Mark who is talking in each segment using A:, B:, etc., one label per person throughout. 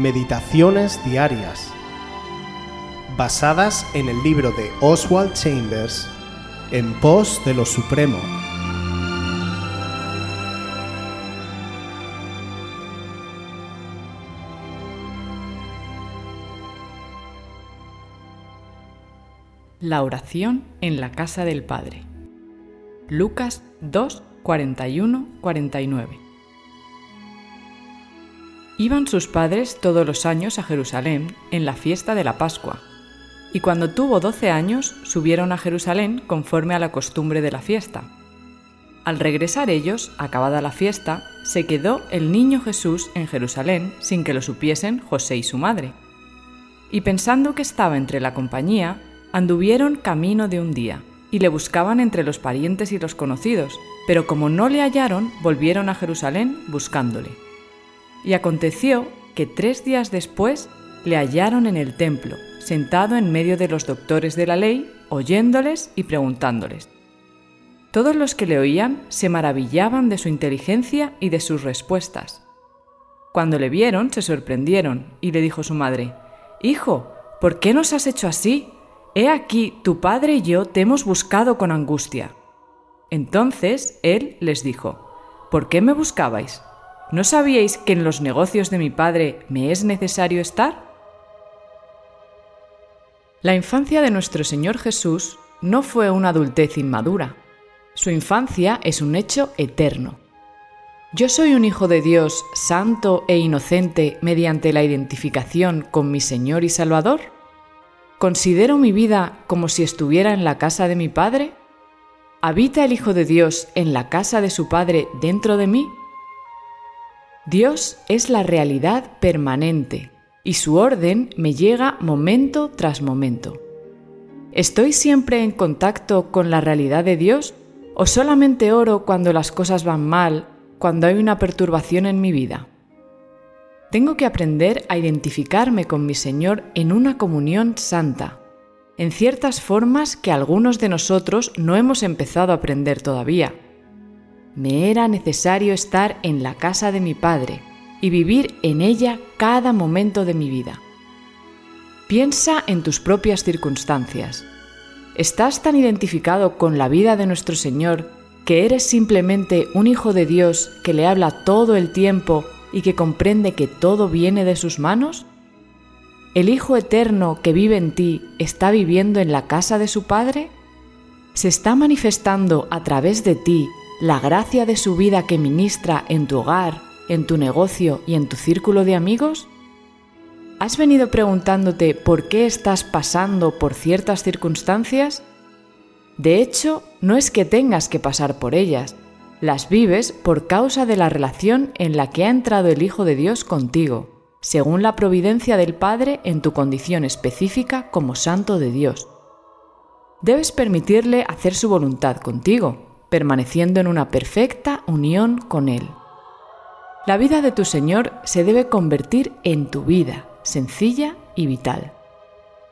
A: Meditaciones Diarias, basadas en el libro de Oswald Chambers, En pos de lo Supremo.
B: La oración en la casa del Padre. Lucas 2, 41, 49. Iban sus padres todos los años a Jerusalén en la fiesta de la Pascua, y cuando tuvo doce años subieron a Jerusalén conforme a la costumbre de la fiesta. Al regresar ellos, acabada la fiesta, se quedó el niño Jesús en Jerusalén sin que lo supiesen José y su madre. Y pensando que estaba entre la compañía, anduvieron camino de un día, y le buscaban entre los parientes y los conocidos, pero como no le hallaron, volvieron a Jerusalén buscándole. Y aconteció que tres días después le hallaron en el templo, sentado en medio de los doctores de la ley, oyéndoles y preguntándoles. Todos los que le oían se maravillaban de su inteligencia y de sus respuestas. Cuando le vieron, se sorprendieron, y le dijo su madre, Hijo, ¿por qué nos has hecho así? He aquí, tu padre y yo te hemos buscado con angustia. Entonces él les dijo, ¿por qué me buscabais? ¿No sabíais que en los negocios de mi padre me es necesario estar? La infancia de nuestro Señor Jesús no fue una adultez inmadura. Su infancia es un hecho eterno. Yo soy un hijo de Dios santo e inocente mediante la identificación con mi Señor y Salvador. ¿Considero mi vida como si estuviera en la casa de mi Padre? ¿Habita el Hijo de Dios en la casa de su Padre dentro de mí? Dios es la realidad permanente y su orden me llega momento tras momento. ¿Estoy siempre en contacto con la realidad de Dios o solamente oro cuando las cosas van mal, cuando hay una perturbación en mi vida? Tengo que aprender a identificarme con mi Señor en una comunión santa, en ciertas formas que algunos de nosotros no hemos empezado a aprender todavía me era necesario estar en la casa de mi Padre y vivir en ella cada momento de mi vida. Piensa en tus propias circunstancias. ¿Estás tan identificado con la vida de nuestro Señor que eres simplemente un hijo de Dios que le habla todo el tiempo y que comprende que todo viene de sus manos? ¿El Hijo Eterno que vive en ti está viviendo en la casa de su Padre? ¿Se está manifestando a través de ti la gracia de su vida que ministra en tu hogar, en tu negocio y en tu círculo de amigos? ¿Has venido preguntándote por qué estás pasando por ciertas circunstancias? De hecho, no es que tengas que pasar por ellas, las vives por causa de la relación en la que ha entrado el Hijo de Dios contigo, según la providencia del Padre en tu condición específica como santo de Dios. Debes permitirle hacer su voluntad contigo, permaneciendo en una perfecta unión con Él. La vida de tu Señor se debe convertir en tu vida, sencilla y vital.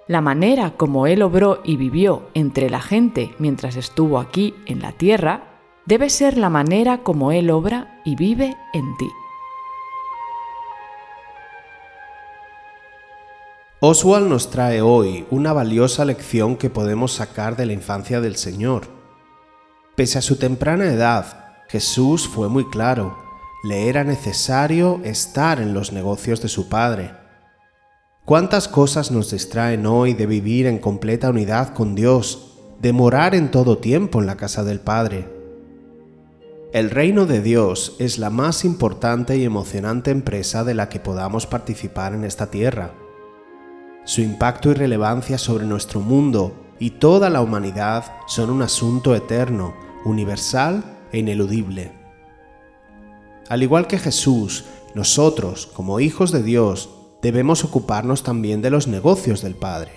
B: La manera como Él obró y vivió entre la gente mientras estuvo aquí en la tierra debe ser la manera como Él obra y vive en ti.
A: Oswald nos trae hoy una valiosa lección que podemos sacar de la infancia del Señor Pese a su temprana edad, Jesús fue muy claro, le era necesario estar en los negocios de su Padre. ¿Cuántas cosas nos distraen hoy de vivir en completa unidad con Dios, de morar en todo tiempo en la casa del Padre? El reino de Dios es la más importante y emocionante empresa de la que podamos participar en esta tierra. Su impacto y relevancia sobre nuestro mundo y toda la humanidad son un asunto eterno universal e ineludible. Al igual que Jesús, nosotros, como hijos de Dios, debemos ocuparnos también de los negocios del Padre.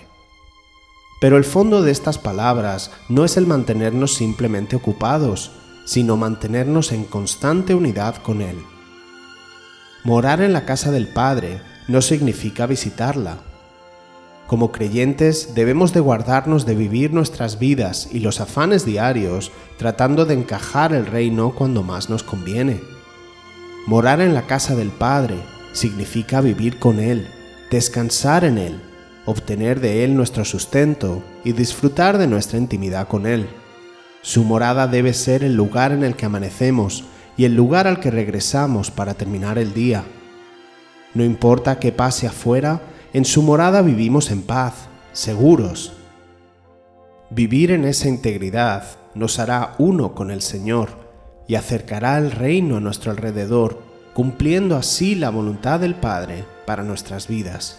A: Pero el fondo de estas palabras no es el mantenernos simplemente ocupados, sino mantenernos en constante unidad con Él. Morar en la casa del Padre no significa visitarla, como creyentes debemos de guardarnos de vivir nuestras vidas y los afanes diarios tratando de encajar el reino cuando más nos conviene. Morar en la casa del Padre significa vivir con Él, descansar en Él, obtener de Él nuestro sustento y disfrutar de nuestra intimidad con Él. Su morada debe ser el lugar en el que amanecemos y el lugar al que regresamos para terminar el día. No importa qué pase afuera, en su morada vivimos en paz, seguros. Vivir en esa integridad nos hará uno con el Señor y acercará el reino a nuestro alrededor, cumpliendo así la voluntad del Padre para nuestras vidas.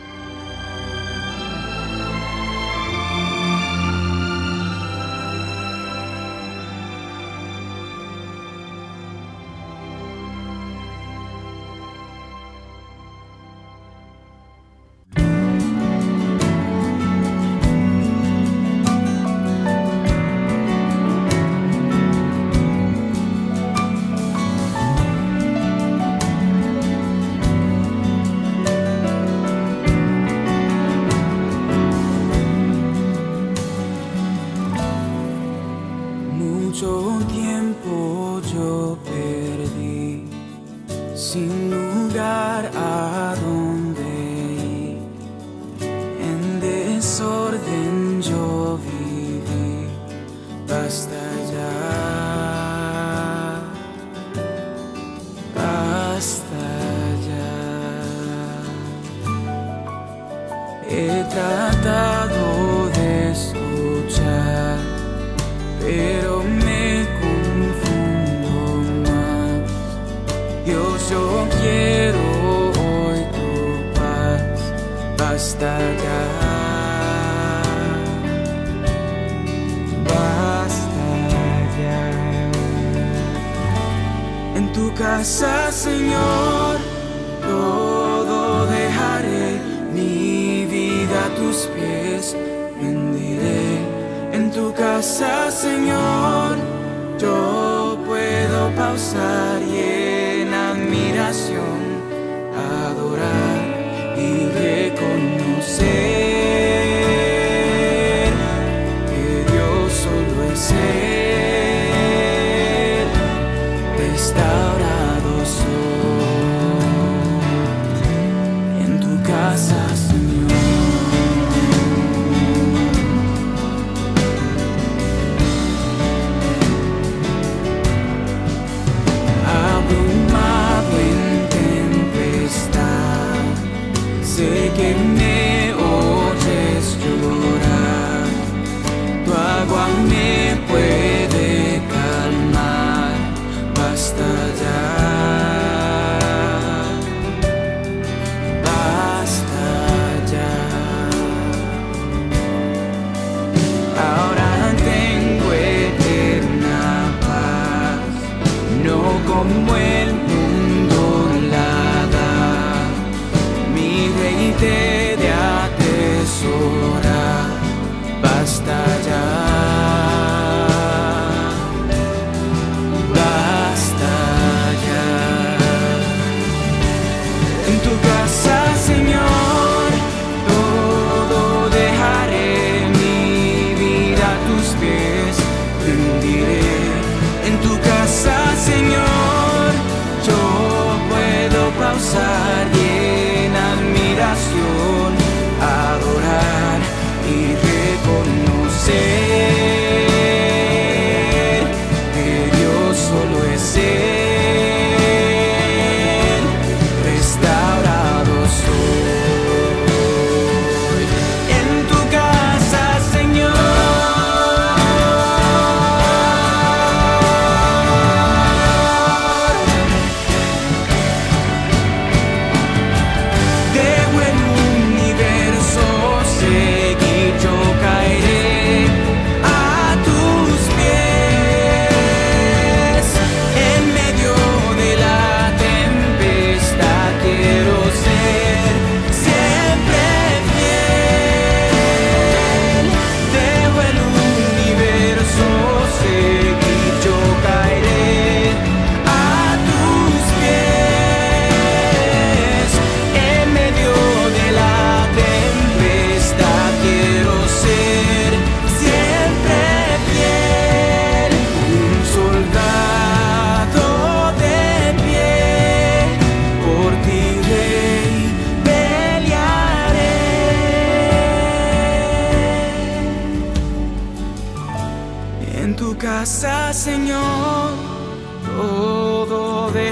C: basta ya. Basta ya. En tu casa, Señor, todo dejaré mi vida a tus pies rendiré en tu casa, Señor. Yo puedo pausar y en admiración stars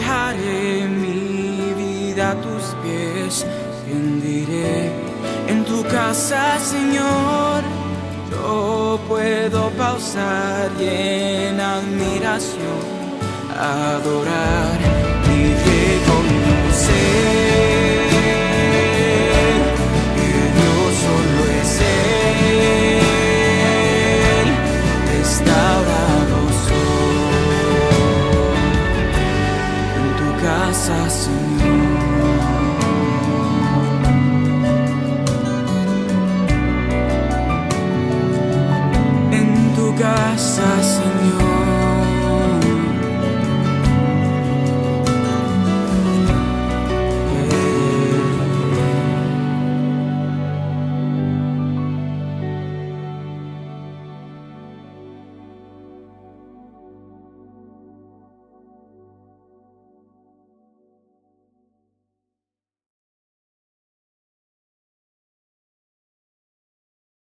C: Dejaré mi vida a tus pies, rendiré en tu casa, Señor. Yo puedo pausar y en admiración adorar y reconocer.